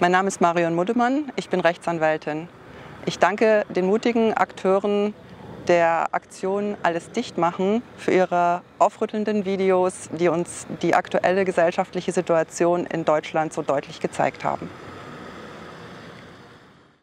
Mein Name ist Marion Muddemann, ich bin Rechtsanwältin. Ich danke den mutigen Akteuren der Aktion Alles dicht machen für ihre aufrüttelnden Videos, die uns die aktuelle gesellschaftliche Situation in Deutschland so deutlich gezeigt haben.